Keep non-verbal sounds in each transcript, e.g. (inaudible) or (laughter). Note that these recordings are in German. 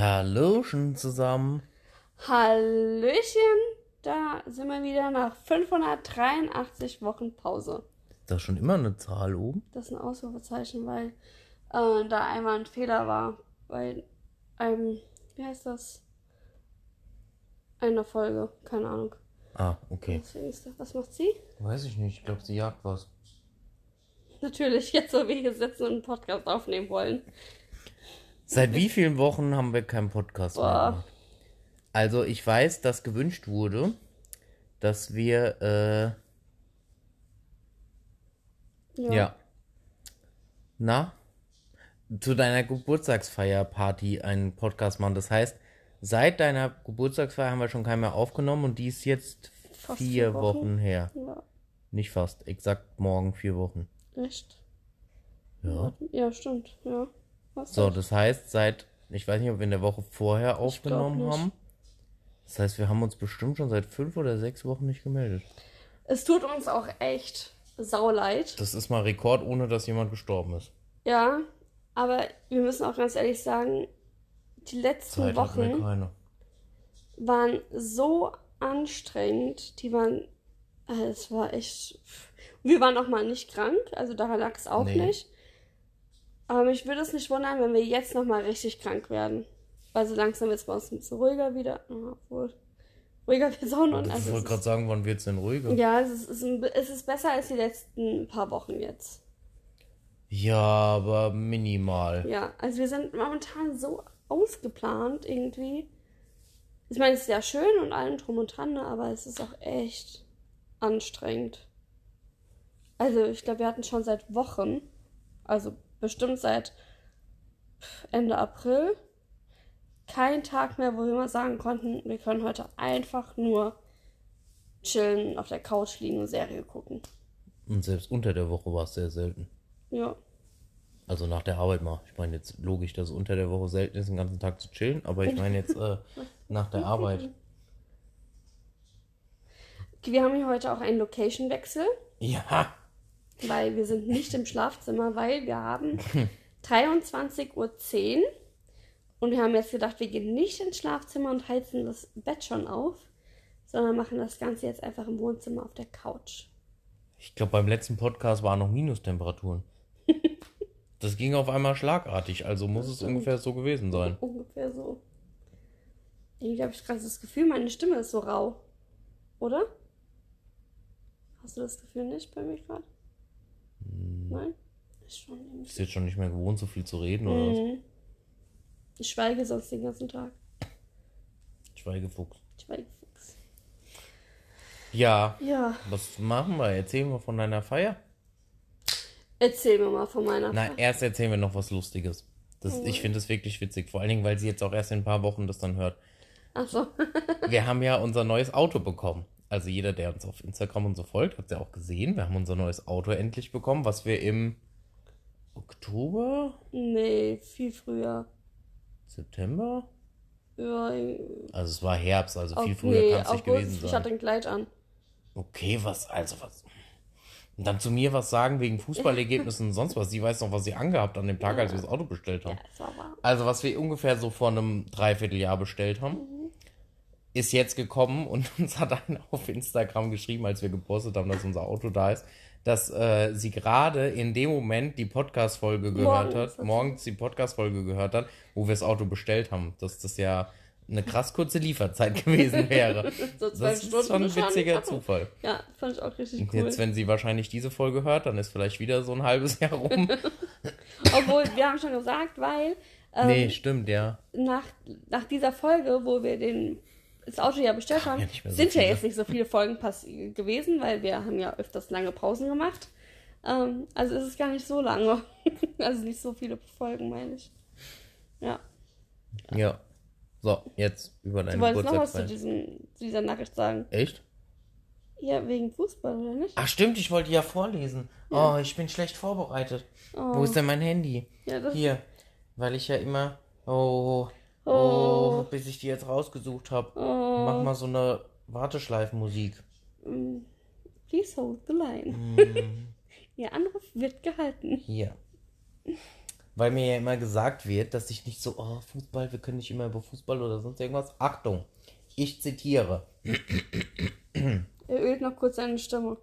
Hallöchen zusammen. Hallöchen, da sind wir wieder nach 583 Wochen Pause. Ist da schon immer eine Zahl oben? Das ist ein Ausrufezeichen, weil äh, da einmal ein Fehler war bei einem, wie heißt das? Einer Folge, keine Ahnung. Ah, okay. Deswegen ist das, was macht sie? Weiß ich nicht. Ich glaube, sie jagt was. Natürlich, (laughs) jetzt so wie hier sitzen und einen Podcast aufnehmen wollen. Seit wie vielen Wochen haben wir keinen Podcast mehr Boah. gemacht? Also, ich weiß, dass gewünscht wurde, dass wir, äh, ja. Na? Zu deiner Geburtstagsfeierparty einen Podcast machen. Das heißt, seit deiner Geburtstagsfeier haben wir schon keinen mehr aufgenommen und die ist jetzt Fast vier vier Wochen. Wochen. her. Ja, Nicht fast, exakt morgen vier Wochen. echt. Ja. Ja, stimmt, ja. Hast So, das heißt, seit, ich weiß nicht, ob wir in der Woche vorher aufgenommen haben. Das heißt, wir haben uns bestimmt schon seit fünf oder sechs Wochen nicht gemeldet. Es tut uns auch echt sauleid. Das ist mal Rekord, ohne dass jemand gestorben ist. Ja, aber wir müssen auch ganz ehrlich sagen, die letzten Zeit Wochen waren so anstrengend. Die waren, äh, es war echt. Wir waren auch mal nicht krank, also daran lag es auch Nee. nicht. Aber mich würde es nicht wundern, wenn wir jetzt noch mal richtig krank werden. Weil so langsam wird es bei uns ein bisschen ruhiger wieder. Ja, Obwohl, ruhiger wird es auch noch. Ich Also wollte es gerade sagen, wann wird's denn ruhiger? ja, es ist, es, ist es ist besser als die letzten paar Wochen jetzt. Ja, aber minimal. Ja, also wir sind momentan so ausgeplant irgendwie. Ich meine, es ist ja schön und allem drum und dran, ne, aber es ist auch echt anstrengend. Also ich glaube, wir hatten schon seit Wochen, also bestimmt seit Ende April, keinen Tag mehr, wo wir mal sagen konnten, wir können heute einfach nur chillen, auf der Couch liegen und Serie gucken. Und selbst unter der Woche war es sehr selten. Ja. Also nach der Arbeit mal. Ich meine jetzt logisch, dass es unter der Woche selten ist, den ganzen Tag zu chillen, aber ich meine jetzt äh, (laughs) nach der Arbeit. Wir haben hier heute auch einen Location-Wechsel. Ja, weil wir sind nicht im Schlafzimmer, weil wir haben (laughs) 23.10 Uhr und wir haben jetzt gedacht, wir gehen nicht ins Schlafzimmer und heizen das Bett schon auf, sondern machen das Ganze jetzt einfach im Wohnzimmer auf der Couch. Ich glaube, beim letzten Podcast waren noch Minustemperaturen. (laughs) Das ging auf einmal schlagartig, also muss es ungefähr so gewesen (laughs) sein. Ungefähr so. Irgendwie habe ich gerade das Gefühl, meine Stimme ist so rau. Oder? Hast du das Gefühl nicht bei mir gerade? Nein? Ist schon irgendwie. Bist jetzt schon nicht mehr gewohnt, so viel zu reden, oder was? Mhm. Ich schweige sonst den ganzen Tag. Schweigefuchs. Schweigefuchs. Ja, Ja. was machen wir? Erzählen wir von deiner Feier? Erzähl mir mal von meiner Na, erst erzählen wir noch was Lustiges. Das, Ich finde es wirklich witzig, vor allen Dingen, weil sie jetzt auch erst in ein paar Wochen das dann hört. Achso. (laughs) Wir haben ja unser neues Auto bekommen. Also jeder, der uns auf Instagram und so folgt, hat es ja auch gesehen. Wir haben unser neues Auto endlich bekommen, was wir im Oktober, nee, viel früher. September? Ja, Also es war Herbst, also viel früher nee, kann es nicht gewesen Ich sein. hatte ein Kleid an. Okay, was, also was. Und dann zu mir was sagen wegen Fußballergebnissen und sonst was. Sie weiß noch, was sie angehabt an dem Tag, als wir das Auto bestellt haben. Ja. Also was wir ungefähr so vor einem Dreivierteljahr bestellt haben, ist jetzt gekommen und (laughs) uns hat einer auf Instagram geschrieben, als wir gepostet haben, dass unser Auto da ist, dass äh, sie gerade in dem Moment die Podcast-Folge gehört Morgens. hat, morgens die Podcast-Folge gehört hat, wo wir das Auto bestellt haben. Dass das ja eine krass kurze Lieferzeit (laughs) gewesen wäre. (laughs) So Das ist schon ein witziger Zufall. Ja, fand ich auch richtig Und cool. Jetzt, wenn sie wahrscheinlich diese Folge hört, dann ist vielleicht wieder so ein halbes Jahr rum. Obwohl, wir haben schon gesagt, weil ähm, nee, stimmt, ja. nach, nach dieser Folge, wo wir den, das Auto ja bestellt haben, ja so sind ja viele. jetzt nicht so viele Folgen gewesen, weil wir haben ja öfters lange Pausen gemacht. Ähm, also ist es gar nicht so lange. (laughs) also nicht so viele Folgen, meine ich. Ja. Ja. So, jetzt über deinen Du wolltest noch was zu, diesem, zu dieser Nachricht sagen. Echt? Ja, wegen Fußball, oder nicht? Ach stimmt, ich wollte ja vorlesen. Oh, ich bin schlecht vorbereitet. Oh. Wo ist denn mein Handy? Ja, das Hier. Weil ich ja immer. Oh, oh, Oh. bis ich die jetzt rausgesucht habe. Oh. Mach mal so eine Warteschleifenmusik. Please hold the line. Mm. (laughs) Ihr Anruf wird gehalten. Hier. weil mir ja immer gesagt wird, dass ich nicht so, oh, Fußball, wir können nicht immer über Fußball oder sonst irgendwas. Achtung, ich zitiere. Er ölt noch kurz seine Stimme.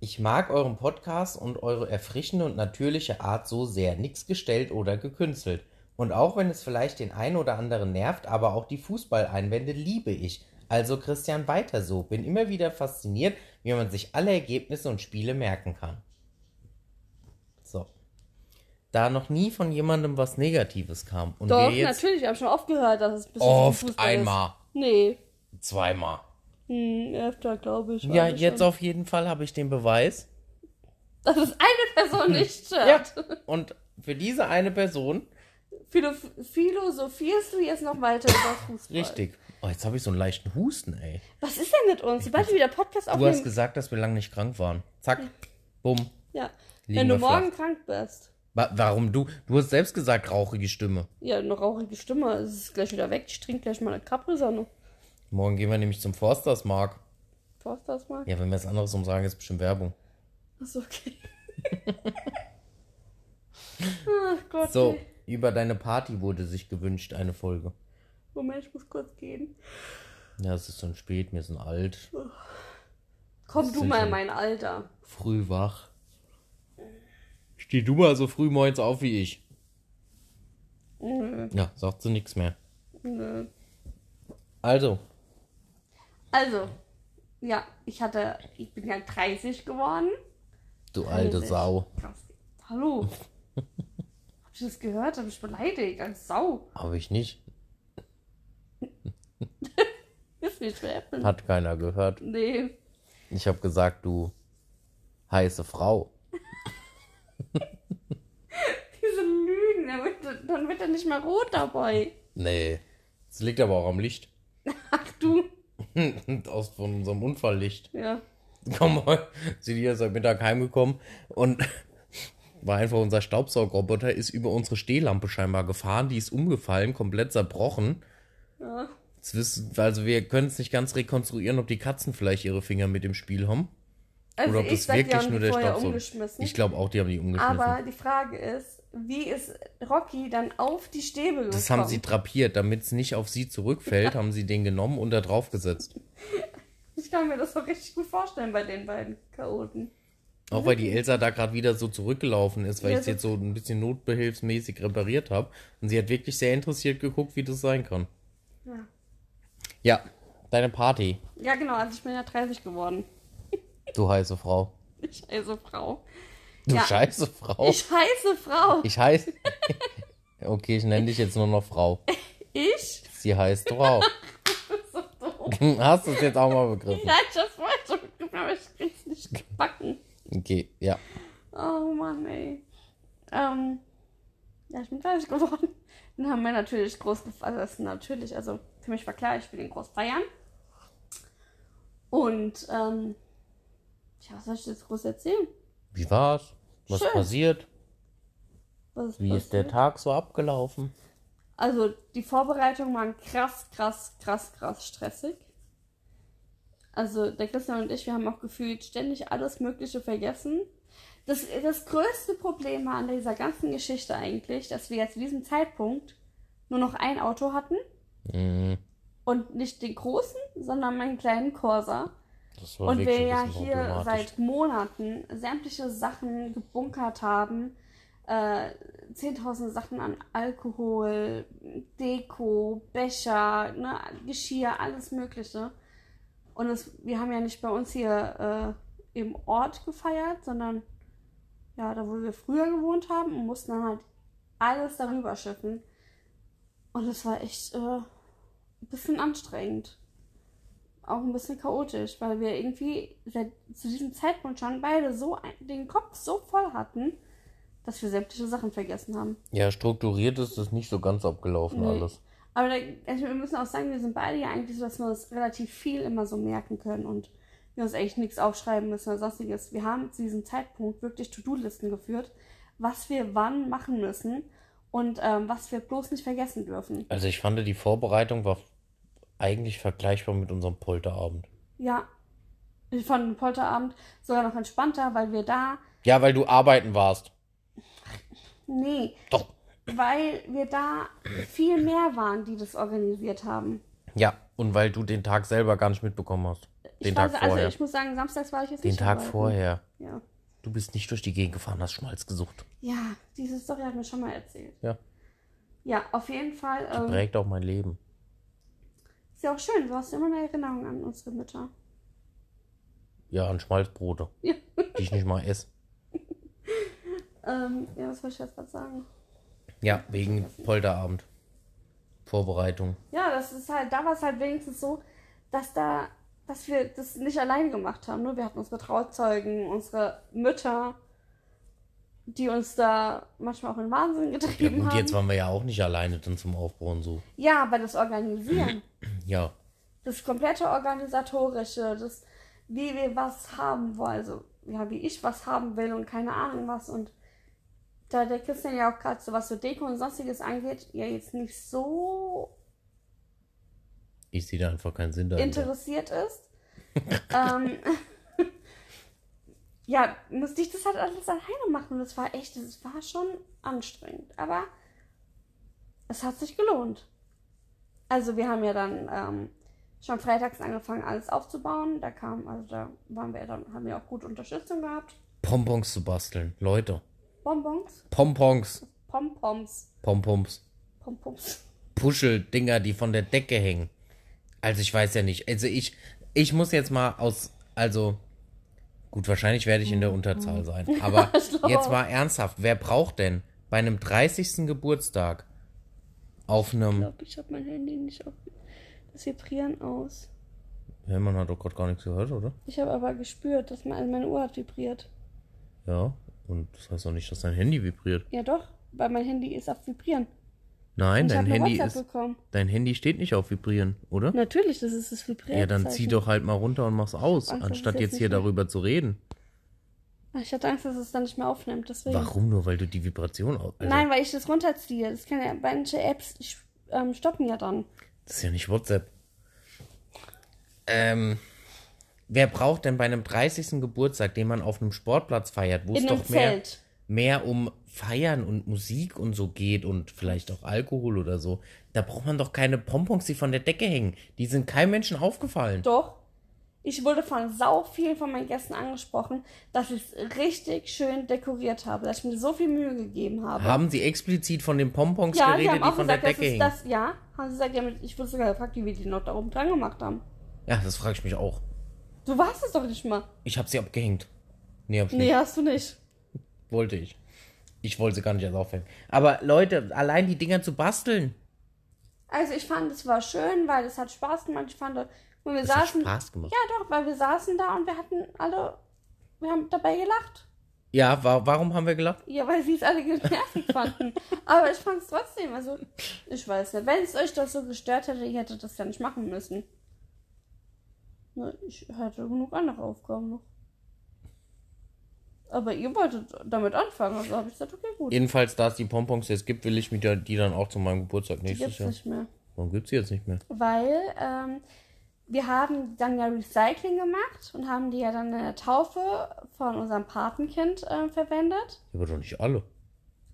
Ich mag euren Podcast und eure erfrischende und natürliche Art so sehr. Nix gestellt oder gekünstelt. Und auch wenn es vielleicht den einen oder anderen nervt, aber auch die Fußballeinwände liebe ich. Also Christian, weiter so. Bin immer wieder fasziniert, wie man sich alle Ergebnisse und Spiele merken kann. So. Da noch nie von jemandem was Negatives kam. Und Doch, wir jetzt natürlich, ich habe schon oft gehört, dass es ein bisschen Oft, Fußball einmal. Ist. Nee, zweimal. hm, öfter, glaube ich. Ja, jetzt schon. auf jeden Fall habe ich den Beweis. Dass es eine Person nicht stört. Und für diese eine Person, Philo philosophierst du jetzt noch weiter über Fußball? richtig. Oh, jetzt habe ich so einen leichten Husten, ey. Was ist denn mit uns? Sobald wir wieder Podcast Du hast aufnehmen. gesagt, dass wir lange nicht krank waren. Zack, bumm. Ja. Liegen Wenn du wir flach. morgen krank bist. Wa warum du? Du hast selbst gesagt, rauchige Stimme. Ja, eine rauchige Stimme. Es ist gleich wieder weg. Ich trinke gleich mal eine Capri-Sonne. Morgen gehen wir nämlich zum Forsters Mark. Brauchst du das mal? Ja, wenn wir es anderes umsagen, ist bestimmt Werbung. Achso, okay. (laughs) Ach Gott. So, ey. Über deine Party wurde sich gewünscht eine Folge. Moment, ich muss kurz gehen. Ja, es ist schon spät, wir sind alt, Komm du mal in mein Alter. früh wach. Steh du mal so früh morgens auf wie ich. Nö, Ja, sagt sie nichts mehr. nö. Also, Also, ja, ich hatte, ich bin ja 30 geworden. du alte 30. Sau. Krass. Hallo. (laughs) Ihr das gehört? Hab ich beleidigt als Sau. Habe ich nicht. (laughs) Ist nicht schwer. Hat keiner gehört. Nee. Ich habe gesagt, du heiße Frau. (laughs) Diese Lügen, dann wird, dann wird er nicht mehr rot dabei. Nee. Das liegt aber auch am Licht. (laughs) Ach du. Aus von unserem Unfalllicht. Ja. Komm mal, sie hier ist heute Mittag heimgekommen und war einfach unser Staubsaugerroboter, ist über unsere Stehlampe scheinbar gefahren, die ist umgefallen, komplett zerbrochen. ja. Wissen, also wir können es nicht ganz rekonstruieren, ob die Katzen vielleicht ihre Finger mit im Spiel haben. Also Oder ob das sag, die wirklich haben nur die der Staubsauger. Ich glaube auch, die haben die umgeschmissen. Aber die Frage ist, wie ist Rocky dann auf die Stäbe gekommen? das haben sie drapiert, damit es nicht auf sie zurückfällt, haben sie den genommen und da drauf gesetzt. (laughs) Ich kann mir das doch richtig gut vorstellen bei den beiden Chaoten. Auch weil die Elsa da gerade wieder so zurückgelaufen ist, weil Ja, ich sie jetzt so ein bisschen notbehilfsmäßig repariert habe. Und sie hat wirklich sehr interessiert geguckt, wie das sein kann. Ja. Ja, deine Party, Ja, genau, also ich bin ja 30 geworden. (laughs) du heiße Frau. Ich heiße Frau. Du Ja. scheiße Frau. Ich heiße Frau. Ich heiße. (laughs) Okay, ich nenne dich jetzt nur noch Frau. Ich? Sie heißt Frau. (laughs) So. Hast du es jetzt auch mal begriffen? Ja, ich hab's vorher schon begriffen, aber ich krieg's nicht gebacken. Okay, ja. Oh Mann, ey. Ähm, ja, ich bin 30 geworden. (laughs) Dann haben wir natürlich groß gefeiert. Also, das ist natürlich, also für mich war klar, ich will den groß feiern. Und, ähm, ja, was soll ich jetzt groß erzählen? Wie war's? Was Schön. passiert? Was Wie ist der passiert? Tag so abgelaufen? Also, die Vorbereitungen waren krass, krass, krass, krass stressig. Also, der Christian und ich, wir haben auch gefühlt ständig alles Mögliche vergessen. Das, das größte Problem war an dieser ganzen Geschichte eigentlich, dass wir jetzt zu diesem Zeitpunkt nur noch ein Auto hatten Mhm, und nicht den großen, sondern meinen kleinen Corsa. das war Und wir ja hier seit Monaten sämtliche Sachen gebunkert haben. Äh, 10.000 Sachen an Alkohol, Deko, Becher, ne, Geschirr, alles Mögliche. Und es, wir haben ja nicht bei uns hier äh, im Ort gefeiert, sondern ja, da wo wir früher gewohnt haben und mussten dann halt alles darüber schiffen. Und es war echt äh, ein bisschen anstrengend auch ein bisschen chaotisch, weil wir irgendwie seit zu diesem Zeitpunkt schon beide so ein, den Kopf so voll hatten, dass wir sämtliche Sachen vergessen haben. Ja, strukturiert ist das nicht so ganz abgelaufen Nee. alles. Aber da, also wir müssen auch sagen, wir sind beide ja eigentlich so, dass wir uns relativ viel immer so merken können und wir uns eigentlich nichts aufschreiben müssen oder sonstiges. Wir haben zu diesem Zeitpunkt wirklich To-Do-Listen geführt, was wir wann machen müssen und ähm, was wir bloß nicht vergessen dürfen. Also ich fand, die Vorbereitung war eigentlich vergleichbar mit unserem Polterabend. Ja, ich fand den Polterabend sogar noch entspannter, weil wir da Ja, weil du arbeiten warst. Nee, Doch. Weil wir da viel mehr waren, die das organisiert haben. Ja, und weil du den Tag selber gar nicht mitbekommen hast. Den ich Tag weiß, vorher. Also ich muss sagen, samstags war ich jetzt den nicht Tag arbeiten. vorher. Ja. Du bist nicht durch die Gegend gefahren, hast Schmalz gesucht. ja, diese Story hat mir schon mal erzählt. Ja. Ja, auf jeden Fall. Ähm, Prägt auch mein Leben. ist ja auch schön, du hast immer eine Erinnerung an unsere Mütter. Ja, an Schmalzbrote, Ja. die ich nicht mal esse. (laughs) Ähm, ja, was wollte ich jetzt gerade sagen? Ja, wegen Polterabend. Vorbereitung. Ja, das ist halt, da war es halt wenigstens so, dass da, dass wir das nicht alleine gemacht haben. Ne? Wir hatten unsere Trauzeugen, unsere Mütter, die uns da manchmal auch in Wahnsinn Ja getrieben gut, haben. jetzt waren wir ja auch nicht alleine dann zum Aufbau und so. Ja, aber das Organisieren, (clears throat) Ja, das komplette Organisatorische, das, wie wir was haben wollen, also ja, wie ich was haben will und keine Ahnung was und da der Christian ja auch gerade so was so Deko und sonstiges angeht, ja jetzt nicht so ich sehe da einfach keinen Sinn dahinter. interessiert ist. (laughs) ähm, (laughs) ja, musste ich das halt alles alleine machen. Das war echt, das war schon anstrengend. Aber es hat sich gelohnt. Also wir haben ja dann ähm, schon freitags angefangen, alles aufzubauen. Da kam, also da waren wir dann, haben wir auch gute Unterstützung gehabt. Pompons zu basteln. Leute. Bonbons, Pompons. Pompoms, Pompoms. Pompoms. Puscheldinger, die von der Decke hängen. Also ich weiß ja nicht. Also ich, ich muss jetzt mal aus, also gut, wahrscheinlich werde ich in der Unterzahl sein. (laughs) Aber ich jetzt mal ernsthaft, wer braucht denn bei einem 30. Geburtstag auf Ich einem, glaube, ich habe mein Handy nicht auf das Vibrieren aus. ja, man hat doch gerade gar nichts gehört, oder? Ich habe aber gespürt, dass mein, also meine Uhr hat vibriert. Ja. Und das heißt auch nicht, dass dein Handy vibriert. Ja doch, weil mein Handy ist auf Vibrieren. Nein, dein Handy ist, bekommen. dein Handy steht nicht auf vibrieren, oder? Natürlich, das ist das Vibrieren. Ja, dann zieh doch halt mal runter und mach's aus, Angst, anstatt jetzt jetzt hier mehr- darüber zu reden. Ah, Ich hatte Angst, dass es dann nicht mehr aufnimmt, deswegen. Warum nur, weil du die Vibration aus. Also, Nein, weil ich das runterziehe. Das kann ja, manche Apps ähm, stoppen ja dann. Das ist ja nicht WhatsApp. Ähm, wer braucht denn bei einem 30. Geburtstag, den man auf einem Sportplatz feiert, wo es doch mehr, Zelt. mehr um Feiern und Musik und so geht und vielleicht auch Alkohol oder so, da braucht man doch keine Pompons, die von der Decke hängen. Die sind keinem Menschen aufgefallen. Doch. Ich wurde von sau vielen von meinen Gästen angesprochen, dass ich es richtig schön dekoriert habe, dass ich mir so viel Mühe gegeben habe. Haben sie explizit von den Pompons ja, die geredet, haben die auch von der gesagt, dass Decke hängen? das, ja, haben sie gesagt, ja, ich wurde sogar gefragt, wie wir die noch da oben dran gemacht haben. Ja, das frage ich mich auch. Du warst es doch nicht mal. Ich habe sie abgehängt. Nee, hab ich Nee, nicht. hast du nicht. (laughs) Wollte ich. Ich wollte sie gar nicht erst aufhängen. Aber Leute, allein die Dinger zu basteln. Also ich fand, es war schön, weil es hat Spaß gemacht. Ich fand, wenn wir Das hat saßen, Spaß gemacht. ja doch, weil wir saßen da und wir hatten alle, wir haben dabei gelacht. Ja, wa warum haben wir gelacht? Ja, weil sie es alle (laughs) nervig fanden. Aber ich fand es trotzdem, also ich weiß nicht, wenn es euch das so gestört hätte, ihr hättet das ja nicht machen müssen. Na, ich hatte genug andere Aufgaben noch. Aber ihr wolltet damit anfangen, also habe ich gesagt, okay, gut. Jedenfalls, da es die Pompons jetzt gibt, will ich mir die dann auch zu meinem Geburtstag nächstes Jahr. nicht mehr. Warum gibt's die jetzt nicht mehr? Weil ähm, wir haben dann ja Recycling gemacht und haben die ja dann in der Taufe von unserem Patenkind äh, verwendet. Aber doch nicht alle.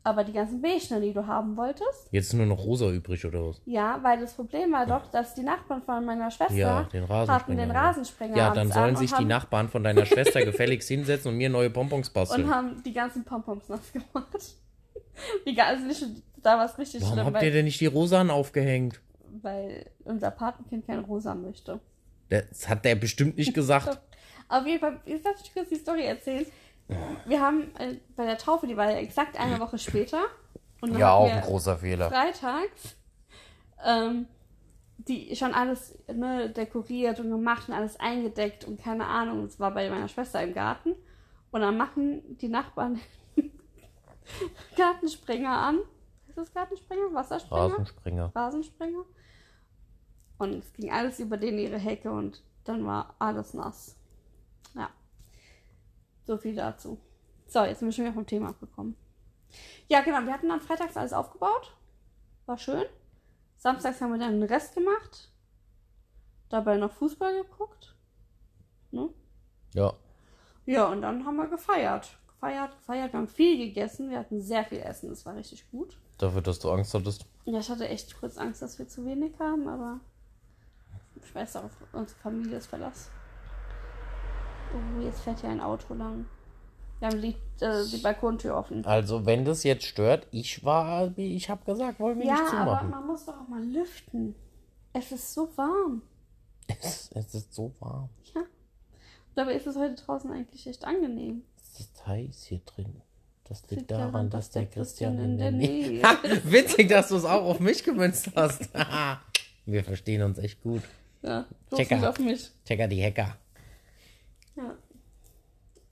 Aber die ganzen Beichner, die du haben wolltest, Jetzt ist nur noch rosa übrig oder was? ja, weil das Problem war doch, dass die Nachbarn von meiner Schwester Ja, den hatten den ja. Rasensprenger Ja, dann sollen sich die Nachbarn von deiner Schwester (laughs) gefälligst hinsetzen und mir neue Pompons basteln. und haben die ganzen Pompons nass gemacht. (laughs) Die ga- also nicht, da war es richtig Warum schlimm, habt ihr denn nicht die Rosanen aufgehängt? weil unser Patenkind kein Rosa möchte. Das hat der bestimmt nicht gesagt. (laughs) Auf jeden Fall, jetzt darf ich kurz die Story erzählen. Wir haben äh, bei der Taufe, die war ja exakt eine Woche später. Ja, auch wir ein großer Fehler. freitags ähm, die schon alles ne, dekoriert und gemacht und alles eingedeckt und keine Ahnung. Es war bei meiner Schwester im Garten. Und dann machen die Nachbarn (laughs) Gartensprenger an. Ist das Gartensprenger? Wassersprenger? Rasensprenger. Rasensprenger. Und es ging alles über denen ihre Hecke und dann war alles nass. So viel dazu. So, jetzt sind wir schon wieder vom Thema abgekommen. Ja, genau. Wir hatten dann freitags alles aufgebaut. War schön. Samstags haben wir dann den Rest gemacht. Dabei noch Fußball geguckt. Ne? Ja. Ja, und dann haben wir gefeiert. gefeiert, gefeiert. Wir haben viel gegessen. Wir hatten sehr viel Essen. Das war richtig gut. Dafür, dass du Angst hattest. Ja, ich hatte echt kurz Angst, dass wir zu wenig haben, aber ich weiß auch, unsere Familie ist Verlass. Oh, jetzt fährt hier ein Auto lang. Wir haben die, äh, die Balkontür offen. Also, wenn das jetzt stört, ich war, wie ich habe gesagt, wollen wir Ja, nicht aber zumachen. man muss doch auch mal lüften. Es ist so warm. Es, es ist so warm. Ja. Dabei ist es heute draußen eigentlich echt angenehm. Es ist heiß hier drin. Das liegt Liegt daran, dass der Christian in der Nähe Nähe. Ha, (laughs) witzig, dass du es auch auf mich gemünzt hast. (laughs) wir verstehen uns echt gut. Ja, so Checker. auf mich. Checker die Hacker. Ja.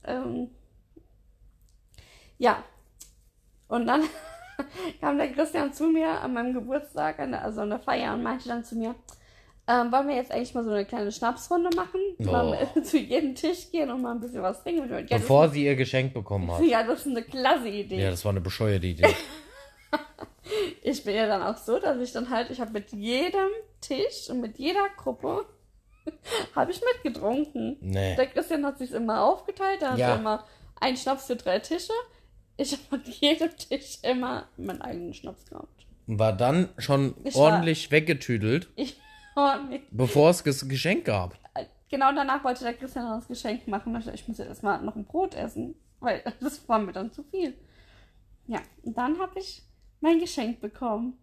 Ähm. Ja. Und dann (laughs) kam der Christian zu mir an meinem Geburtstag, an der, also an der Feier, und meinte dann zu mir, ähm, wollen wir jetzt eigentlich mal so eine kleine Schnapsrunde machen? Mal Oh. (laughs) zu jedem Tisch gehen und mal ein bisschen was trinken. Ja, das, Bevor sie ihr Geschenk bekommen hat. (laughs) ja, das ist eine klasse Idee. Ja, das war eine bescheuerte Idee. Ich bin ja dann auch so, dass ich dann halt, ich habe mit jedem Tisch und mit jeder Gruppe (laughs) habe ich mitgetrunken. Nee. Der Christian hat sich immer aufgeteilt, da hat Ja. er immer einen Schnaps für drei Tische. Ich habe an jedem Tisch immer meinen eigenen Schnaps gehabt. War dann schon Ich war- ordentlich weggetüdelt, (laughs) Ich war mit, bevor es das Geschenk gab. genau danach wollte der Christian dann das Geschenk machen. Ich ich muss jetzt erstmal noch ein Brot essen, weil (laughs) das war mir dann zu viel. Ja, und dann habe ich mein Geschenk bekommen.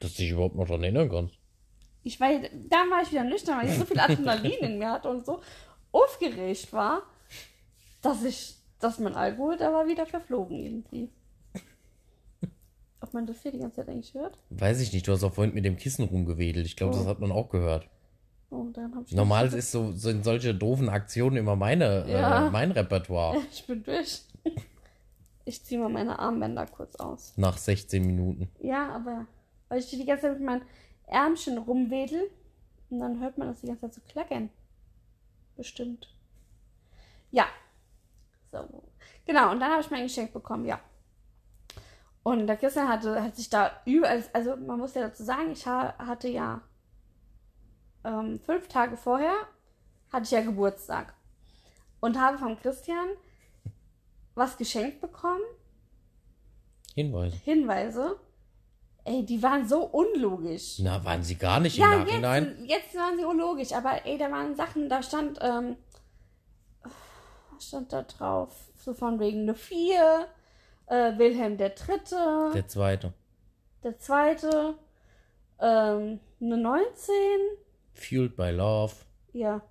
Dass du dich überhaupt noch daran erinnern kannst. Ich war, dann war ich wieder nüchtern, weil ich so viel Adrenalin in mir hatte und so aufgeregt war, dass ich, dass mein Alkohol, da war wieder verflogen irgendwie. Ob man das hier die ganze Zeit eigentlich hört? Weiß ich nicht, du hast auch vorhin mit dem Kissen rumgewedelt. Ich glaube, Oh. das hat man auch gehört. Oh, dann hab ich Normal ist so, sind solche doofen Aktionen immer meine, Ja. äh, mein Repertoire. (laughs) Ich bin durch. Ich ziehe mal meine Armbänder kurz aus. Nach 16 Minuten. Ja, aber weil ich die ganze Zeit mit meinen Ärmchen rumwedel und dann hört man das die ganze Zeit so klackern. Bestimmt. Ja. So. Genau, und dann habe ich mein Geschenk bekommen, ja. Und der Christian hatte, hat sich da überall, also man muss ja dazu sagen, ich ha, hatte ja ähm, fünf Tage vorher, hatte ich ja Geburtstag. Und habe vom Christian was geschenkt bekommen, Hinweise. Hinweise. Ey, die waren so unlogisch. Na, waren sie gar nicht im Ja, Nachhinein? jetzt, jetzt waren sie unlogisch, aber ey, da waren Sachen, da stand, ähm, stand da drauf? So von wegen eine 4, äh, Wilhelm der Dritte, Der zweite. der Zweite, ähm, eine 19, Fueled by Love. ja.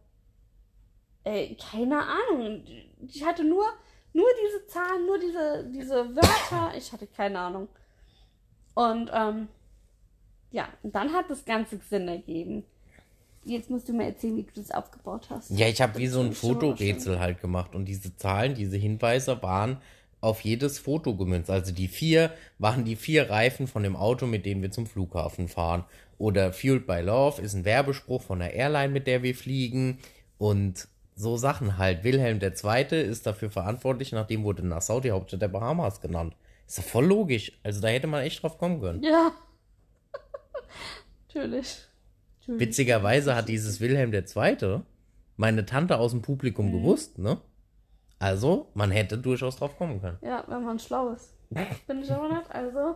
Ey, keine Ahnung. Ich hatte nur, nur diese Zahlen, nur diese, diese Wörter. Ich hatte keine Ahnung. Und, ähm, ja, und dann hat das Ganze Sinn ergeben. Jetzt musst du mir erzählen, wie du das aufgebaut hast. Ja, ich habe wie so ein Fotorätsel halt gemacht und diese Zahlen, diese Hinweise waren auf jedes Foto gemünzt. Also die vier waren die vier Reifen von dem Auto, mit dem wir zum Flughafen fahren. Oder Fueled by Love ist ein Werbespruch von der Airline, mit der wir fliegen. Und so Sachen halt. Wilhelm II. ist dafür verantwortlich, nachdem wurde Nassau die Hauptstadt der Bahamas genannt. Ist doch voll logisch. Also da hätte man echt drauf kommen können. Ja. (laughs) Natürlich. Natürlich. Witzigerweise hat dieses Wilhelm II. meine Tante aus dem Publikum gewusst, ne? Also, man hätte durchaus drauf kommen können. Ja, wenn man schlau ist. Bin ich aber nicht, also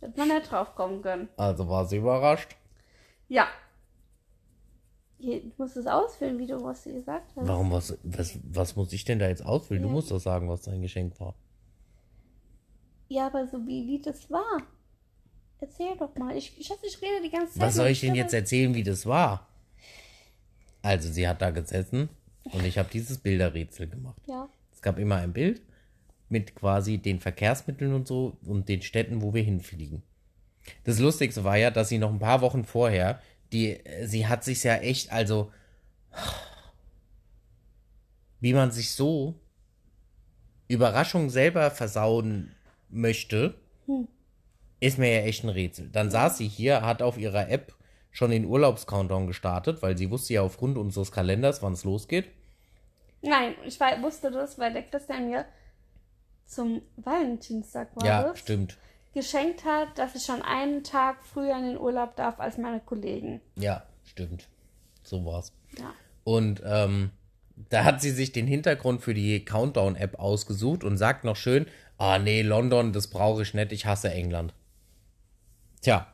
hätte man nicht drauf kommen können. Also war sie überrascht. Ja. Du musst es ausfüllen, wie du was du gesagt hast. Warum, was, was, was muss ich denn da jetzt ausfüllen? Du Ja. musst doch sagen, was dein Geschenk war. Ja, aber so wie, wie das war. Erzähl doch mal. Ich, ich, ich rede die ganze Zeit. Was soll ich denn jetzt erzählen, wie das war? Also, sie hat da gesessen und ich habe dieses Bilderrätsel gemacht. Ja. Es gab immer ein Bild mit quasi den Verkehrsmitteln und so und den Städten, wo wir hinfliegen. Das Lustigste war ja, dass sie noch ein paar Wochen vorher, die, sie hat sich ja echt, also, wie man sich so Überraschung selber versauen möchte, ist mir ja echt ein Rätsel. Dann saß sie hier, hat auf ihrer App schon den Urlaubscountdown gestartet, weil sie wusste ja aufgrund unseres Kalenders, wann es losgeht. Nein, ich wei- wusste das, weil der Christian mir zum Valentinstag war Ja, das, stimmt. geschenkt hat, dass ich schon einen Tag früher in den Urlaub darf als meine Kollegen. Ja, stimmt. So war's. Ja. Und ähm, Da hat sie sich den Hintergrund für die Countdown-App ausgesucht und sagt noch schön, ah nee, London, das brauche ich nicht, ich hasse England. Tja,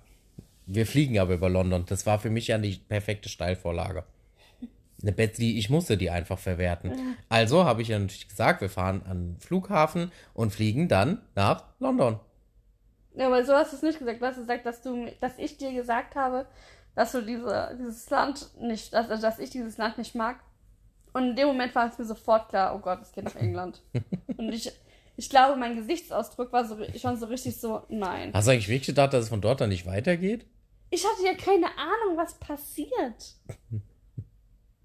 wir fliegen aber über London. Das war für mich ja die perfekte Steilvorlage. Eine Betsy, ich musste die einfach verwerten. Also habe ich ja natürlich gesagt, wir fahren an den Flughafen und fliegen dann nach London. Ja, aber so hast du es nicht gesagt. Du hast gesagt, dass du, dass ich dir gesagt habe, dass du diese, dieses Land nicht, dass, dass ich dieses Land nicht mag. Und in dem Moment war es mir sofort klar, oh Gott, es geht nach England. (laughs) Und ich, ich glaube, mein Gesichtsausdruck war so, schon so richtig so, nein. Hast du eigentlich wirklich gedacht, dass es von dort dann nicht weitergeht? Ich hatte ja keine Ahnung, was passiert.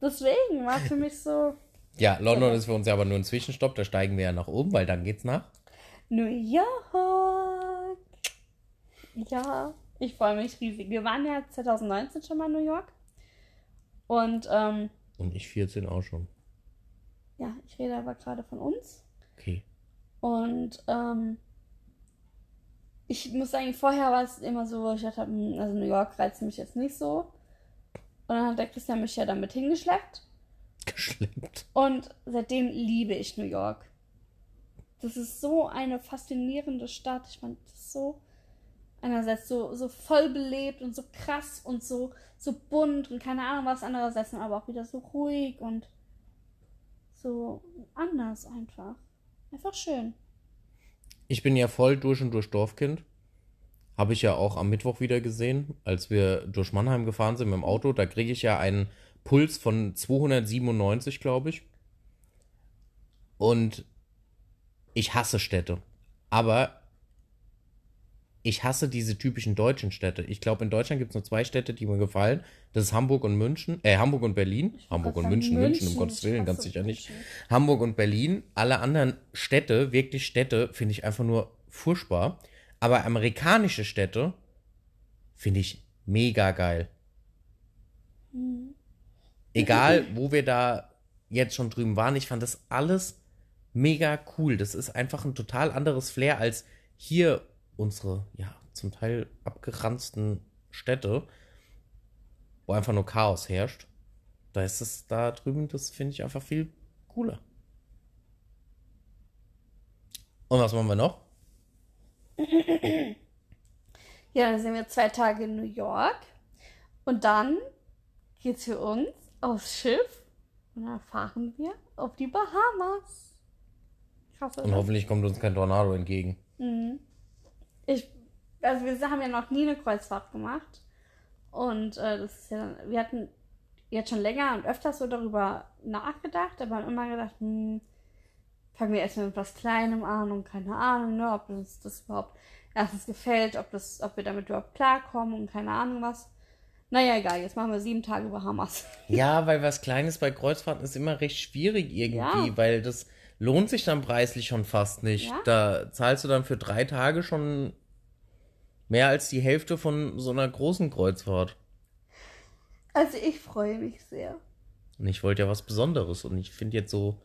Deswegen war für mich so, Ja, London ist für uns ja aber nur ein Zwischenstopp, da steigen wir ja nach oben, weil dann geht's nach. New York. Ja, ich freue mich riesig. Wir waren ja 2019 schon mal in New York. Und ähm, Und ich 14 auch schon. ja, ich rede aber gerade von uns. Und ähm, ich muss sagen, vorher war es immer so, wo ich dachte, also New York reizt mich jetzt nicht so. Und dann hat der Christian mich ja damit hingeschleppt. Geschleppt. Und seitdem liebe ich New York. Das ist so eine faszinierende Stadt. Ich meine, das ist so einerseits so, so voll belebt und so krass und so, so bunt und keine Ahnung was, andererseits aber auch wieder so ruhig und so anders einfach. Einfach schön. Ich bin ja voll durch und durch Dorfkind. Habe ich ja auch am Mittwoch wieder gesehen, als wir durch Mannheim gefahren sind mit dem Auto. Da kriege ich ja einen Puls von 297, glaube ich. Und ich hasse Städte. Aber ich hasse diese typischen deutschen Städte. Ich glaube, in Deutschland gibt es nur zwei Städte, die mir gefallen. Das ist Hamburg und München. Äh, Hamburg und Berlin. Hamburg und sagen, München, München, um Gottes Willen, ganz sicher nicht. München. Hamburg und Berlin. Alle anderen Städte, wirklich Städte, finde ich einfach nur furchtbar. Aber amerikanische Städte finde ich mega geil. Egal, (laughs) wo wir da jetzt schon drüben waren, ich fand das alles mega cool. Das ist einfach ein total anderes Flair als hier unsere, ja, zum Teil abgeranzten Städte, wo einfach nur Chaos herrscht. Da ist es da drüben, das finde ich einfach viel cooler. Und was machen wir noch? (clears throat) Ja, dann sind wir zwei Tage in New York. Und dann geht's für uns aufs Schiff. Und dann fahren wir auf die Bahamas. Krass, Und hoffentlich kommt uns kein Tornado entgegen. Ich, also wir haben ja noch nie eine Kreuzfahrt gemacht. Und äh, das ist ja dann, wir hatten jetzt schon länger und öfters so darüber nachgedacht, aber haben immer gedacht, hm, fangen wir erstmal mit was Kleinem an und keine Ahnung, ne, ob uns das überhaupt erstens gefällt, ob das, ob wir damit überhaupt klarkommen und keine Ahnung was. Naja, egal, jetzt machen wir sieben Tage Bahamas. Ja, weil was Kleines bei Kreuzfahrten ist immer recht schwierig irgendwie, Ja. weil das lohnt sich dann preislich schon fast nicht. Ja. Da zahlst du dann für drei Tage schon mehr als die Hälfte von so einer großen Kreuzfahrt. Also ich freue mich sehr. Und ich wollte ja was Besonderes und ich finde jetzt so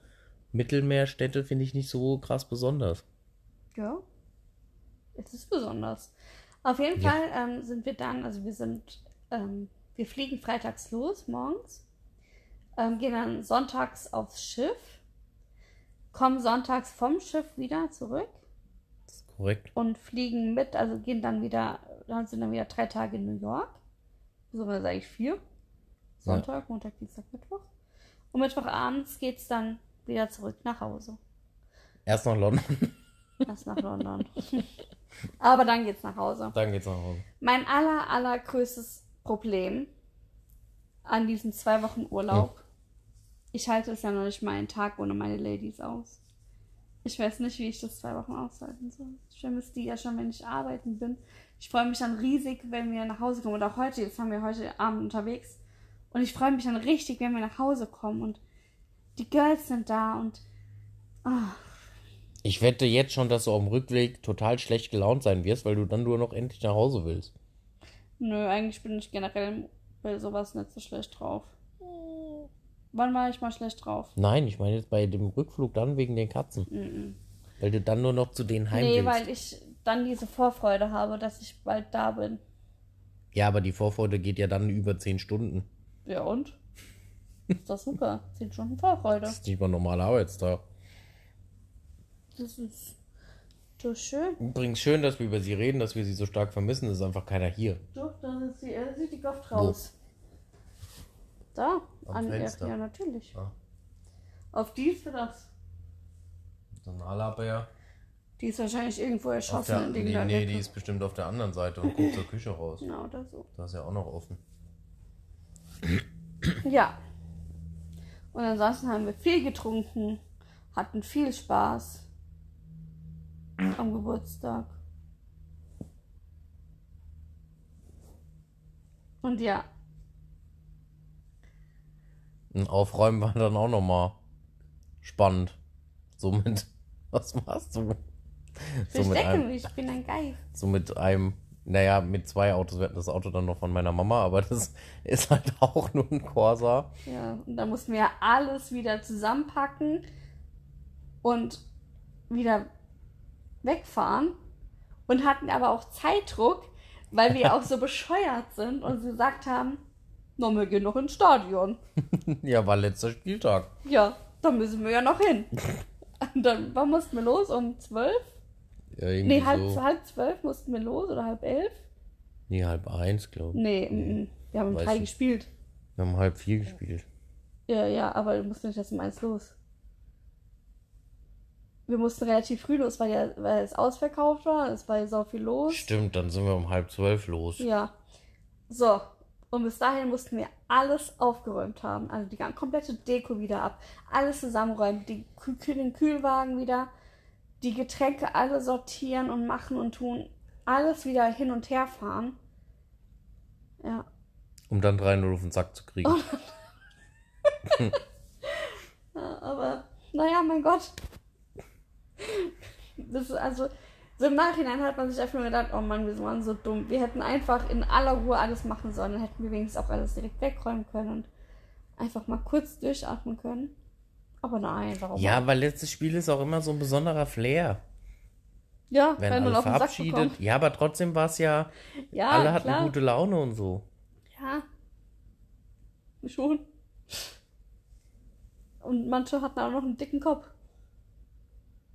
Mittelmeerstädte finde ich nicht so krass besonders. Ja. Es ist besonders. Auf jeden Ja. Fall ähm, sind wir dann, also wir sind, ähm, wir fliegen freitags los, morgens, ähm, gehen dann sonntags aufs Schiff, kommen sonntags vom Schiff wieder zurück Das ist korrekt. und fliegen mit, also gehen dann wieder, dann sind dann wieder drei Tage in New York. Beziehungsweise eigentlich vier. Sonntag, Montag, Dienstag, Mittwoch. Und Mittwochabends geht's dann wieder zurück nach Hause. Erst nach London, (laughs) Erst nach London. (laughs) Aber dann geht's nach Hause. dann geht's nach Hause. Mein aller, allergrößtes Problem an diesen zwei Wochen Urlaub, ich halte es ja noch nicht mal einen Tag ohne meine Ladies aus. Ich weiß nicht, wie ich das zwei Wochen aushalten soll. Ich vermisse die ja schon, wenn ich arbeiten bin. Ich freue mich dann riesig, wenn wir nach Hause kommen. Und auch heute, jetzt haben wir heute Abend unterwegs. Und ich freue mich dann richtig, wenn wir nach Hause kommen. Und die Girls sind da und ah, Ich wette jetzt schon, dass du auf dem Rückweg total schlecht gelaunt sein wirst, weil du dann nur noch endlich nach Hause willst. Nö, eigentlich bin ich generell bei sowas nicht so schlecht drauf. Wann war ich mal schlecht drauf? Nein, ich meine jetzt bei dem Rückflug dann wegen den Katzen. Weil du dann nur noch zu denen heim nee, willst. weil ich dann diese Vorfreude habe, dass ich bald da bin. Ja, aber die Vorfreude geht ja dann über zehn Stunden. Ja und? Ist doch super. Zehn Stunden Vorfreude. Das ist nicht mal ein normaler Arbeitstag. Das ist so schön. Übrigens schön, dass wir über sie reden, dass wir sie so stark vermissen. Es ist einfach keiner hier. Doch, da ist die, äh, sieht die Goft raus. Da, Am an. Fenster. Ja, natürlich. Ah. Auf die ist für das. So ein Alabär. Die ist wahrscheinlich irgendwo erschossen der, in nee, nee, die ist bestimmt auf der anderen Seite und guckt zur Küche raus. Ja, oder so. Da ist ja auch noch offen. Ja. Und ansonsten haben wir viel getrunken, hatten viel Spaß am Geburtstag. Und ja, Und Aufräumen war dann auch nochmal spannend. Somit, (laughs) was machst du? So einem, mich, ich bin ein Geist. so mit einem, naja, mit zwei Autos. Wir hatten das Auto dann noch von meiner Mama, aber das (laughs) ist halt auch nur ein Corsa. Ja, und dann mussten wir ja alles wieder zusammenpacken und wieder wegfahren und hatten aber auch Zeitdruck, weil wir (laughs) auch so bescheuert sind und gesagt haben, na, wir gehen noch ins Stadion. (laughs) Ja, war letzter Spieltag. Ja, da müssen wir ja noch hin. (laughs) Und dann wann mussten wir los? Um zwölf? Ja, irgendwie Nee, halb, so. halb zwölf mussten wir los oder halb elf? Nee, halb eins, glaube ich. Nee, mm, wir haben um drei nicht. gespielt. Wir haben halb vier gespielt. Ja, ja, aber wir mussten nicht erst um eins los. Wir mussten relativ früh los, weil, ja, weil es ausverkauft war. Es war ja so viel los. Stimmt, dann sind wir um halb zwölf los. Ja. So. Und bis dahin mussten wir alles aufgeräumt haben. Also die ganze komplette Deko wieder ab. Alles zusammenräumen. Die, den Kühlwagen wieder. Die Getränke alle sortieren und machen und tun. Alles wieder hin und her fahren. Ja. Um dann 3-0 auf den Sack zu kriegen. (laughs) Ja, aber, naja, mein Gott. Das ist also, so im Nachhinein hat man sich einfach nur gedacht, oh Mann, wir waren so dumm. Wir hätten einfach in aller Ruhe alles machen sollen. Dann hätten wir wenigstens auch alles direkt wegräumen können und einfach mal kurz durchatmen können. Aber nein, warum? Ja, weil letztes Spiel ist auch immer so ein besonderer Flair. ja Wenn wenn man auf den Sack verabschiedet. bekommt. Ja, aber trotzdem war es ja, Ja, alle hatten klar. gute Laune und so. Ja. Schon. Und manche hatten auch noch einen dicken Kopf.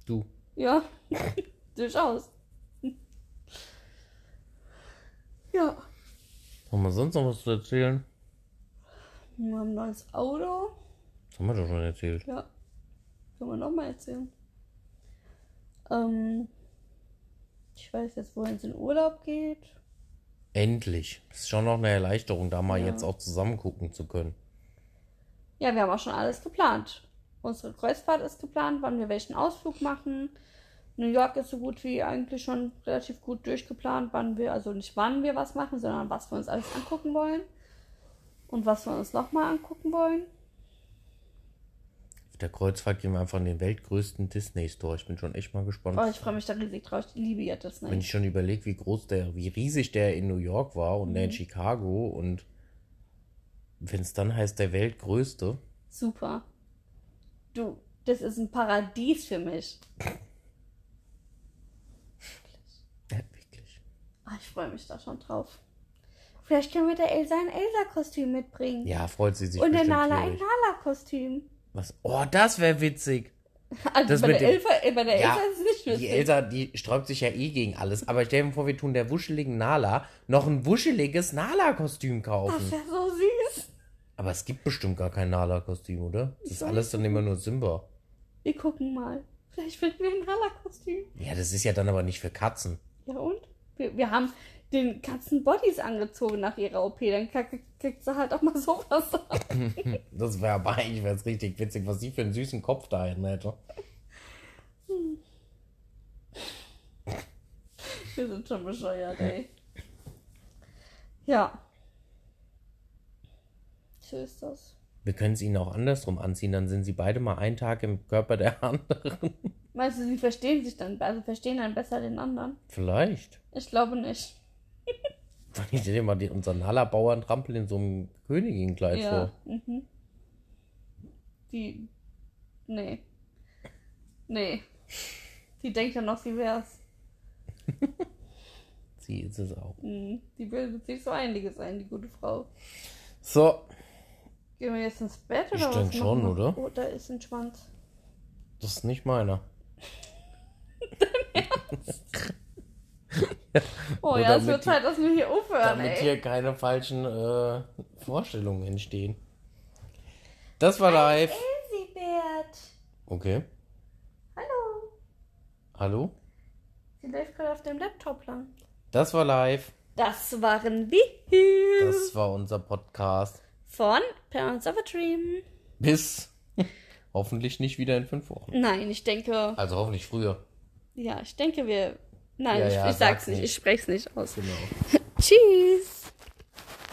Du. Ja, (laughs) durchaus. Ja, Haben wir sonst noch was zu erzählen? wir haben ein neues Auto. Das haben wir doch schon erzählt. Ja, können wir nochmal erzählen. Ähm, ich weiß jetzt, wohin es in Urlaub geht. Endlich. Das ist schon noch eine Erleichterung, da mal Ja. jetzt auch zusammen gucken zu können. Ja, wir haben auch schon alles geplant. Unsere Kreuzfahrt ist geplant, wann wir welchen Ausflug machen. New York ist so gut wie eigentlich schon relativ gut durchgeplant, wann wir, also nicht wann wir was machen, sondern was wir uns alles angucken wollen. Und was wir uns nochmal angucken wollen. Auf der Kreuzfahrt gehen wir einfach in den weltgrößten Disney Store. Ich bin schon echt mal gespannt. Oh, ich freue mich da riesig drauf. Ich liebe ja Disney. Wenn ich schon überlege, wie groß der, wie riesig der in New York war und Mhm. der in Chicago und wenn es dann heißt, der weltgrößte. Super. Du, das ist ein Paradies für mich. (laughs) Ja, wirklich. Ah, ich freue mich da schon drauf. Vielleicht können wir der Elsa ein Elsa-Kostüm mitbringen. Ja, freut sie sich Und der Nala ein. Nala-Kostüm. Was? Oh, das wäre witzig. (laughs) Also Das bei, der Elsa, äh, bei der Ja, Elsa ist es nicht Die witzig. Elsa, die sträubt sich ja eh gegen alles. Aber stell dir vor, wir tun der wuscheligen Nala noch ein wuscheliges Nala-Kostüm Das kaufen. wäre so süß. Aber es gibt bestimmt gar kein Nala-Kostüm, oder? Das Ich ist alles dann immer nur Simba. Wir gucken mal. Vielleicht finden wir ein Nala-Kostüm. Ja, das ist ja dann aber nicht für Katzen. Ja und? Wir, wir haben den Katzen Bodies angezogen nach ihrer OP. Dann krieg- kriegt sie halt auch mal (laughs) sowas an. (laughs) Das wäre aber eigentlich wär's richtig witzig, was sie für einen süßen Kopf da hinten hätte. (laughs) Wir sind schon bescheuert, ey. Ja. So ist das. Wir können es ihnen auch andersrum anziehen, dann sind sie beide mal einen Tag im Körper der anderen. Meinst du, sie verstehen sich dann, also verstehen dann besser den anderen? Vielleicht. Ich glaube nicht. (laughs) Ich stell dir mal unseren Nala-Bauern-Trampel in so einem Königinkleid ja. vor. Mhm. Die. Nee. Nee. Die denkt ja noch, sie wär's. (laughs) Sie ist es auch. Mhm. Die bildet sich so einiges ein, die gute Frau. So, Gehen wir jetzt ins Bett oder Ich was? denk machen schon, oder? Oh, da ist ein Schwanz. Das ist nicht meiner. Oh Nur ja, es wird Zeit, dass wir hier aufhören, Damit ey. hier keine falschen äh, Vorstellungen entstehen. Das war live. Elisabeth. Okay. Hallo. Hallo? Sie läuft gerade auf dem Laptop lang. Das war live. Das waren wir Das war unser Podcast. von Parents of a Dream. Bis hoffentlich nicht wieder in fünf Wochen. Nein, ich denke, Also hoffentlich früher. ja, ich denke, wir. Nein, Ja, ich, ja, ich sag's nicht, nicht. ich sprech's nicht aus. Genau. (laughs) Tschüss.